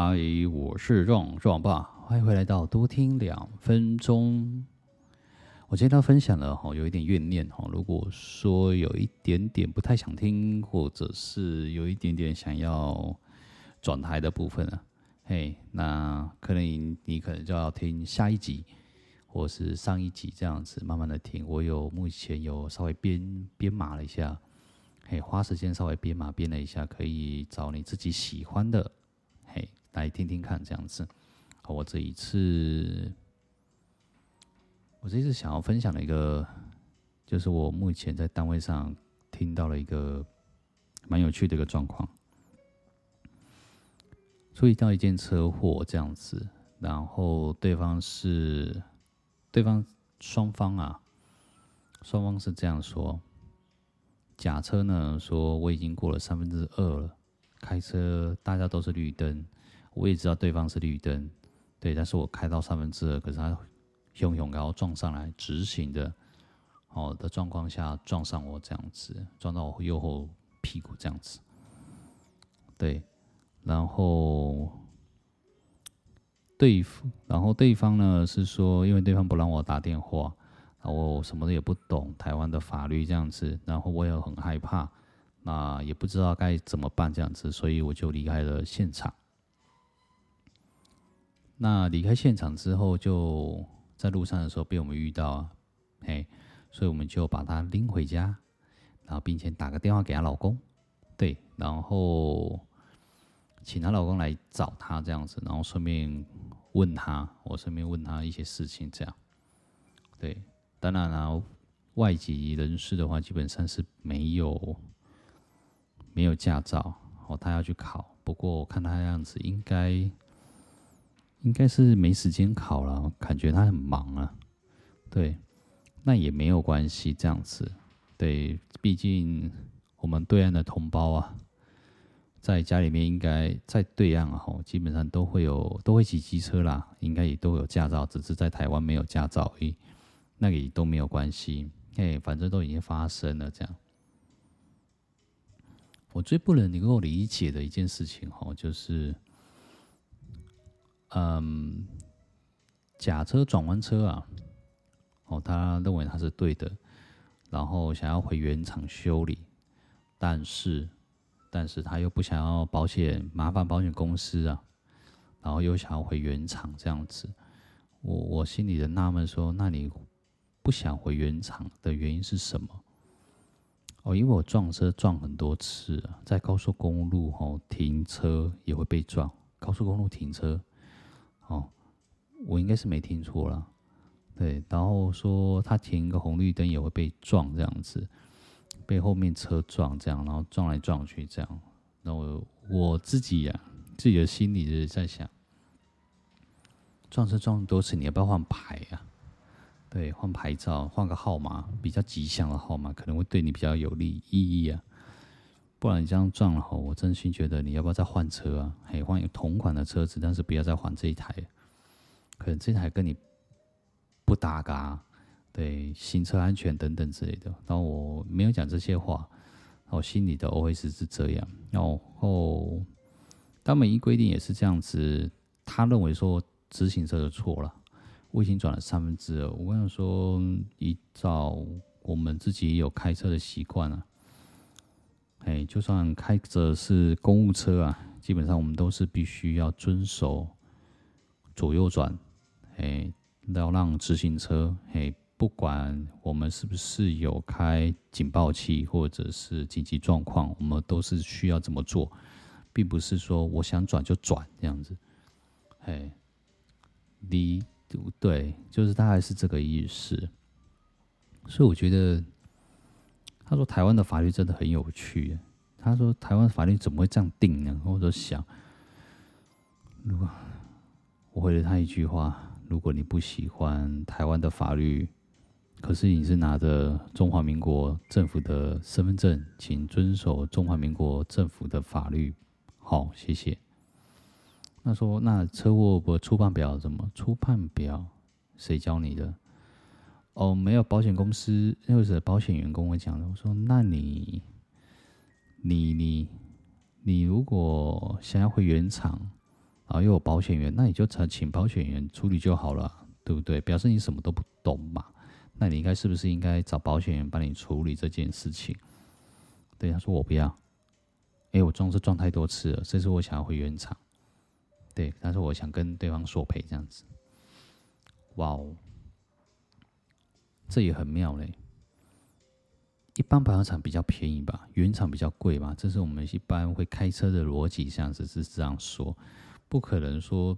嗨，我是壮壮爸，欢迎回来到多听两分钟。我今天要分享了哈，有一点怨念哈。如果说有一点点不太想听，或者是有一点点想要转台的部分啊，嘿，那可能你，你可能就要听下一集，或是上一集这样子慢慢的听。我有目前有稍微编编码了一下，嘿，花时间稍微编码编了一下，可以找你自己喜欢的。来听听看，这样子。我这一次，我这一次想要分享的一个，就是我目前在单位上听到了一个蛮有趣的一个状况。注意到一件车祸这样子，然后对方是，对方双方啊，双方是这样说：甲车呢说我已经过了三分之二了，开车大家都是绿灯。我也知道对方是绿灯，对，但是我开到三分之二，可是他汹涌然后撞上来，直行的，哦的状况下撞上我这样子，撞到我右后屁股这样子，对，然后对，然后对方呢是说，因为对方不让我打电话，然后我什么的也不懂台湾的法律这样子，然后我也很害怕，那也不知道该怎么办这样子，所以我就离开了现场。那离开现场之后，就在路上的时候被我们遇到啊，嘿，所以我们就把她拎回家，然后并且打个电话给她老公，对，然后请她老公来找她这样子，然后顺便问她，我顺便问她一些事情这样，对，当然了，外籍人士的话基本上是没有没有驾照，哦，她要去考，不过我看她样子应该。应该是没时间考了，感觉他很忙啊。对，那也没有关系，这样子。对，毕竟我们对岸的同胞啊，在家里面应该在对岸啊，基本上都会有都会骑机车啦，应该也都有驾照，只是在台湾没有驾照而已。那个也都没有关系，哎，反正都已经发生了这样。我最不能能够理解的一件事情哈，就是。嗯，假车转弯车啊，哦，他认为他是对的，然后想要回原厂修理，但是，但是他又不想要保险，麻烦保险公司啊，然后又想要回原厂这样子，我我心里的纳闷说，那你不想回原厂的原因是什么？哦，因为我撞车撞很多次啊，在高速公路哦停车也会被撞，高速公路停车。哦，我应该是没听错了，对。然后说他停一个红绿灯也会被撞这样子，被后面车撞这样，然后撞来撞去这样。那我我自己呀、自己的心里就是在想，撞车撞多次，你要不要换牌啊？对，换牌照，换个号码，比较吉祥的号码，可能会对你比较有利意义啊。不然你这样撞了吼，我真心觉得你要不要再换车啊？嘿，换一同款的车子，但是不要再换这一台，可能这台跟你不搭嘎，对，行车安全等等之类的。然后我没有讲这些话，我心里的 OS 是这样。然后，当美一规定也是这样子，他认为说直行车的错了，我已经转了三分之二。我跟他说，依照我们自己有开车的习惯啊。哎，就算开着是公务车啊，基本上我们都是必须要遵守左右转，哎，要让直行车，哎，不管我们是不是有开警报器或者是紧急状况，我们都是需要这么做，并不是说我想转就转这样子，哎，你对，就是大概是这个意思，所以我觉得。他说：“台湾的法律真的很有趣。”他说：“台湾法律怎么会这样定呢？”我就想，如果我回了他一句话：“如果你不喜欢台湾的法律，可是你是拿着中华民国政府的身份证，请遵守中华民国政府的法律。”好，谢谢。他说：“那车祸不初判表怎么？初判表谁教你的？”哦，没有保险公司或者保险员跟我讲的。我说：“那你，你，你，你如果想要回原厂，然后又有保险员，那你就请请保险员处理就好了，对不对？表示你什么都不懂嘛，那你应该是不是应该找保险员帮你处理这件事情？对，他说我不要，哎，我撞车撞太多次了，这次我想要回原厂。对，但是我想跟对方索赔这样子。哇哦，这也很妙嘞。一般保养厂比较便宜吧，原厂比较贵吧，这是我们一般会开车的逻辑，像是是这样说，不可能说，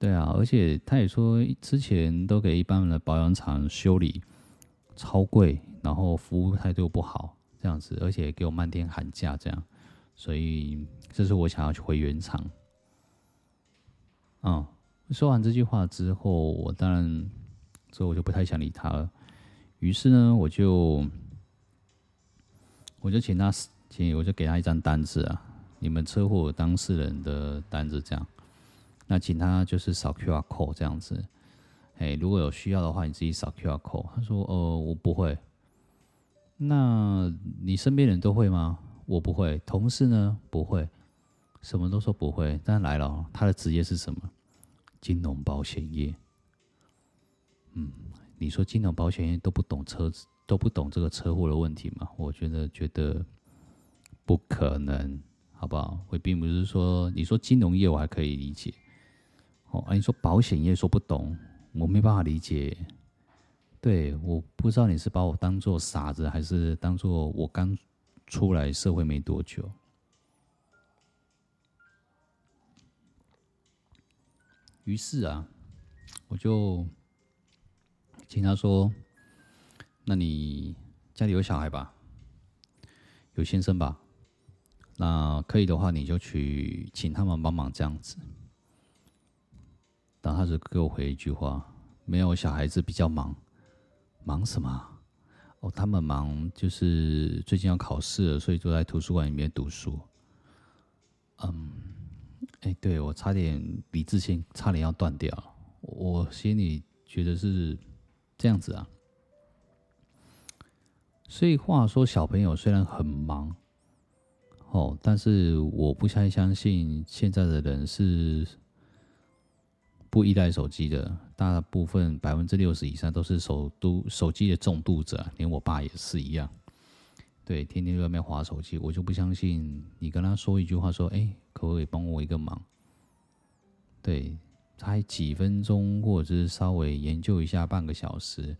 对啊，而且他也说之前都给一般的保养厂修理超贵，然后服务态度不好这样子，而且给我漫天喊价这样，所以这是我想要去回原厂。嗯，说完这句话之后，我当然所以我就不太想理他了。于是呢，我就我就请他请我就给他一张单子啊，你们车祸当事人的单子这样。那请他就是扫 QR code 这样子。哎，如果有需要的话，你自己扫 QR code。他说：“呃，我不会。”那你身边人都会吗？我不会。同事呢？不会。什么都说不会。但来了，他的职业是什么？金融保险业。嗯。你说金融保险业都不懂车子，都不懂这个车祸的问题吗？我觉得觉得不可能，好不好？我并不是说你说金融业我还可以理解，哦，啊，你说保险业说不懂，我没办法理解。对，我不知道你是把我当做傻子，还是当做我刚出来社会没多久。于是啊，我就。请他说：“那你家里有小孩吧？有先生吧？那可以的话，你就去请他们帮忙这样子。”然后他就给我回一句话：“没有小孩子比较忙，忙什么？哦，他们忙就是最近要考试了，所以就在图书馆里面读书。”嗯，哎，对，我差点理智线差点要断掉，我心里觉得是。这样子啊，所以话说，小朋友虽然很忙，哦，但是我不太相信现在的人是不依赖手机的。大部分百分之六十以上都是手都手机的重度者，连我爸也是一样。对，天天在外面划手机，我就不相信你跟他说一句话，说：“哎，可不可以帮我一个忙？”对。才几分钟，或者是稍微研究一下半个小时，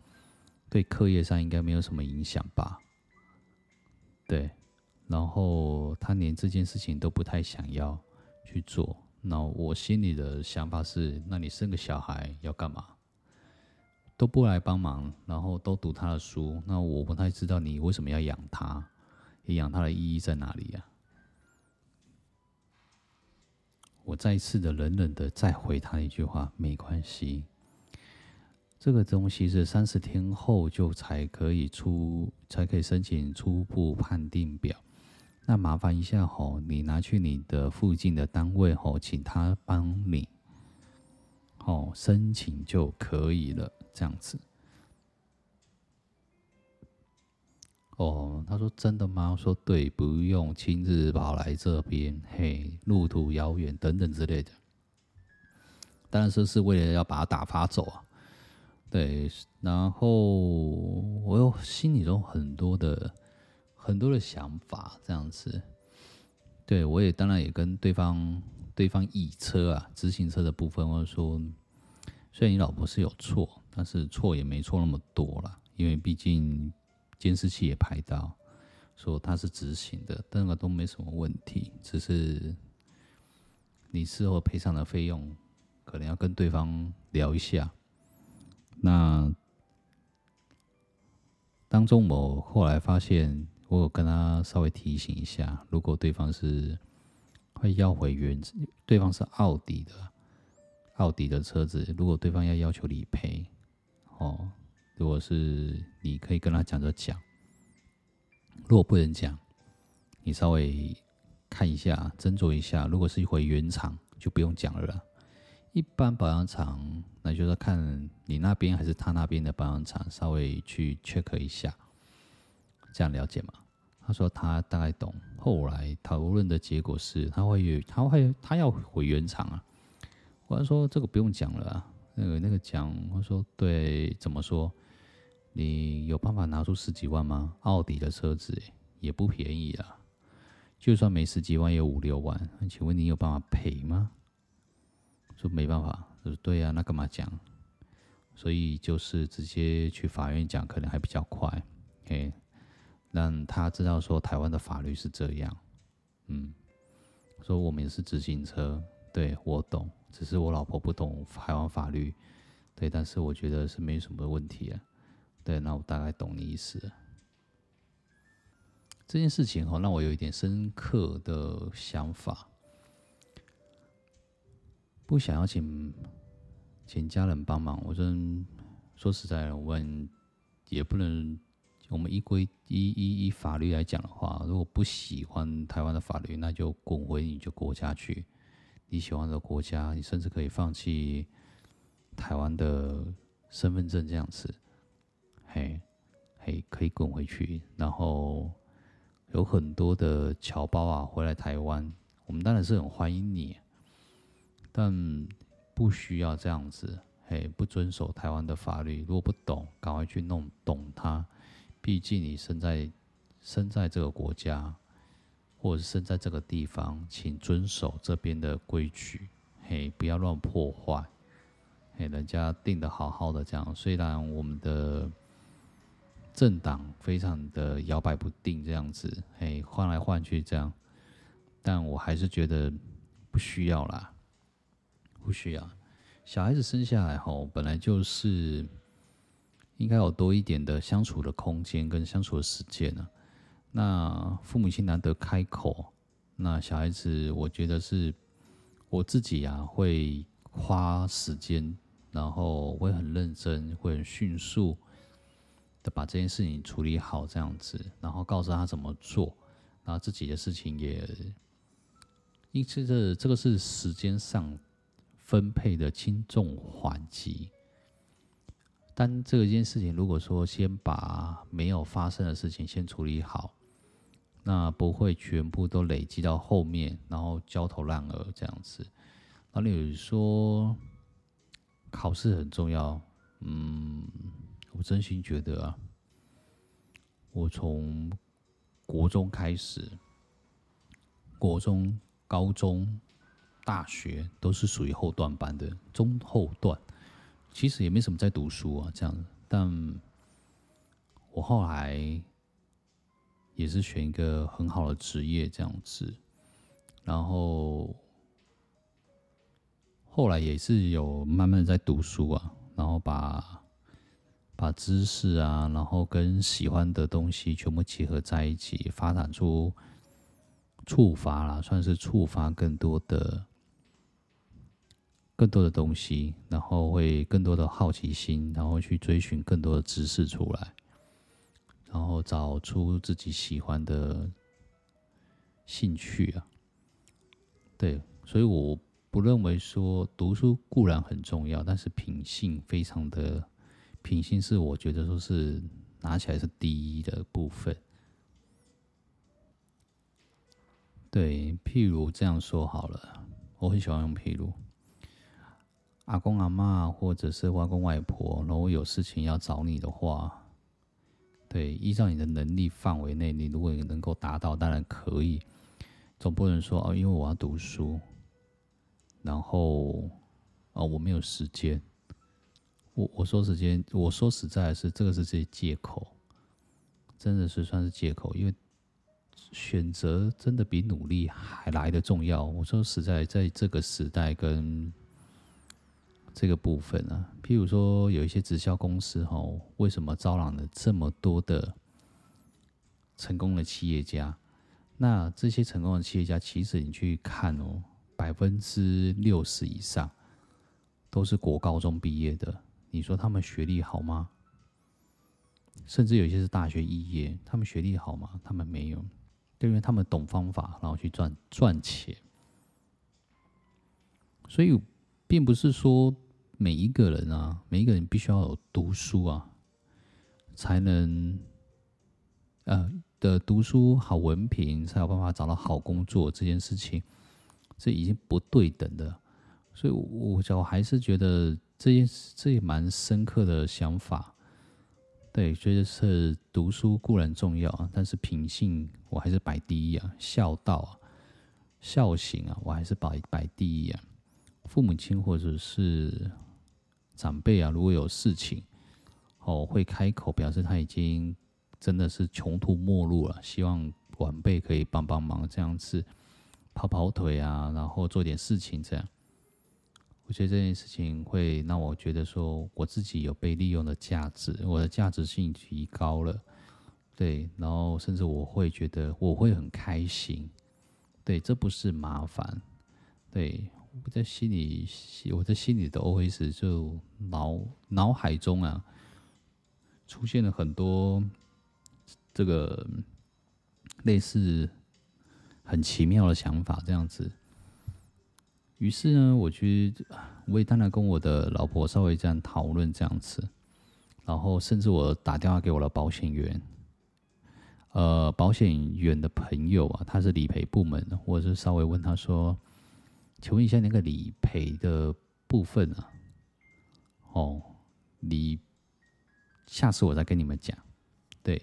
对课业上应该没有什么影响吧？对，然后他连这件事情都不太想要去做，那我心里的想法是：那你生个小孩要干嘛？都不来帮忙，然后都读他的书，那我不太知道你为什么要养他，养他的意义在哪里呀？我再次的冷冷的再回他一句话，没关系。这个东西是三十天后就才可以出，才可以申请初步判定表。那麻烦一下吼，你拿去你的附近的单位吼，请他帮你，哦，申请就可以了，这样子。哦，他说真的吗？说对，不用亲自跑来这边，嘿，路途遥远等等之类的。当然说是为了要把他打发走啊，对。然后我又心里中很多的很多的想法，这样子。对，我也当然也跟对方对方议车啊，自行车的部分，我说，虽然你老婆是有错，但是错也没错那么多了，因为毕竟。监视器也拍到，说他是直行的，但那个都没什么问题，只是你事后赔偿的费用可能要跟对方聊一下。那当中我后来发现，我有跟他稍微提醒一下，如果对方是会要回原，对方是奥迪的，奥迪的车子，如果对方要要求理赔，哦。如果是你可以跟他讲就讲，如果不能讲，你稍微看一下，斟酌一下。如果是回原厂，就不用讲了啦。一般保养厂，那就是看你那边还是他那边的保养厂，稍微去 check 一下，这样了解吗？他说他大概懂。后来讨论的结果是，他会他会他要回原厂啊。我说这个不用讲了啊，那个那个讲，我说对，怎么说？你有办法拿出十几万吗？奥迪的车子也不便宜啊，就算没十几万，也有五六万。请问你有办法赔吗？说没办法，说对啊，那干嘛讲？所以就是直接去法院讲，可能还比较快，嘿，让他知道说台湾的法律是这样。嗯，说我们也是自行车，对，我懂，只是我老婆不懂台湾法律，对，但是我觉得是没什么问题啊。对，那我大概懂你意思。这件事情哦，让我有一点深刻的想法。不想要请请家人帮忙，我真说实在的，我们也不能。我们依规依依依法律来讲的话，如果不喜欢台湾的法律，那就滚回你就国家去。你喜欢的国家，你甚至可以放弃台湾的身份证这样子。嘿，嘿，可以滚回去，然后有很多的侨胞啊回来台湾，我们当然是很欢迎你，但不需要这样子，嘿，不遵守台湾的法律。如果不懂，赶快去弄懂它。毕竟你生在生在这个国家，或者是生在这个地方，请遵守这边的规矩，嘿，不要乱破坏，嘿，人家定的好好的这样，虽然我们的。政党非常的摇摆不定，这样子，哎，换来换去这样，但我还是觉得不需要啦，不需要。小孩子生下来后，本来就是应该有多一点的相处的空间跟相处的时间呢。那父母亲难得开口，那小孩子，我觉得是我自己啊，会花时间，然后会很认真，会很迅速。把这件事情处理好，这样子，然后告诉他怎么做，然后自己的事情也，因此这这个是时间上分配的轻重缓急。但这件事情，如果说先把没有发生的事情先处理好，那不会全部都累积到后面，然后焦头烂额这样子。然后你说考试很重要，嗯。我真心觉得啊，我从国中开始，国中、高中、大学都是属于后段班的中后段，其实也没什么在读书啊，这样。但我后来也是选一个很好的职业这样子，然后后来也是有慢慢在读书啊，然后把。把知识啊，然后跟喜欢的东西全部结合在一起，发展出触发啦，算是触发更多的、更多的东西，然后会更多的好奇心，然后去追寻更多的知识出来，然后找出自己喜欢的兴趣啊。对，所以我不认为说读书固然很重要，但是品性非常的。品性是我觉得说是拿起来是第一的部分。对，譬如这样说好了，我很喜欢用譬如，阿公阿妈或者是外公外婆，如果有事情要找你的话，对，依照你的能力范围内，你如果能够达到，当然可以，总不能说哦，因为我要读书，然后哦我没有时间。我我说时间，我说实在的是，这个是这些借口，真的是算是借口，因为选择真的比努力还来得重要。我说实在，在这个时代跟这个部分啊，譬如说有一些直销公司哈，为什么招揽了这么多的成功的企业家？那这些成功的企业家，其实你去看哦，百分之六十以上都是国高中毕业的。你说他们学历好吗？甚至有些是大学肄业，他们学历好吗？他们没有，因为他们懂方法，然后去赚赚钱。所以，并不是说每一个人啊，每一个人必须要有读书啊，才能，呃，的读书好文凭才有办法找到好工作这件事情，这已经不对等的。所以，我我还是觉得这件这也蛮深刻的想法。对，觉得是读书固然重要啊，但是品性我还是摆第一啊，孝道啊，孝行啊，我还是摆摆第一啊。父母亲或者是长辈啊，如果有事情哦，会开口表示他已经真的是穷途末路了，希望晚辈可以帮帮忙，这样子跑跑腿啊，然后做点事情这样。我觉得这件事情会让我觉得说，我自己有被利用的价值，我的价值性提高了，对，然后甚至我会觉得我会很开心，对，这不是麻烦，对，我在心里，我在心里的 OS 就脑脑海中啊，出现了很多这个类似很奇妙的想法，这样子。于是呢，我去，我也当然跟我的老婆稍微这样讨论这样子，然后甚至我打电话给我的保险员，呃，保险员的朋友啊，他是理赔部门的，我就稍微问他说：“请问一下那个理赔的部分啊，哦，你下次我再跟你们讲，对，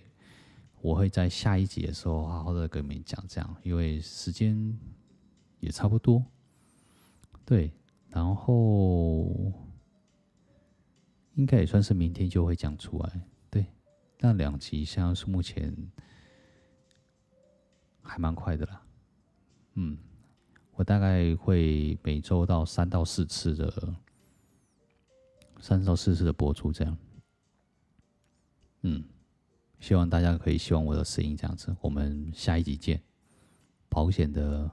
我会在下一集的时候好好的跟你们讲这样，因为时间也差不多。”对，然后应该也算是明天就会讲出来。对，那两集像是目前还蛮快的啦。嗯，我大概会每周到三到四次的，三到四次的播出这样。嗯，希望大家可以喜欢我的声音这样子。我们下一集见，保险的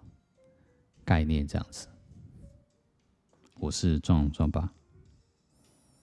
概念这样子。我是壮壮爸。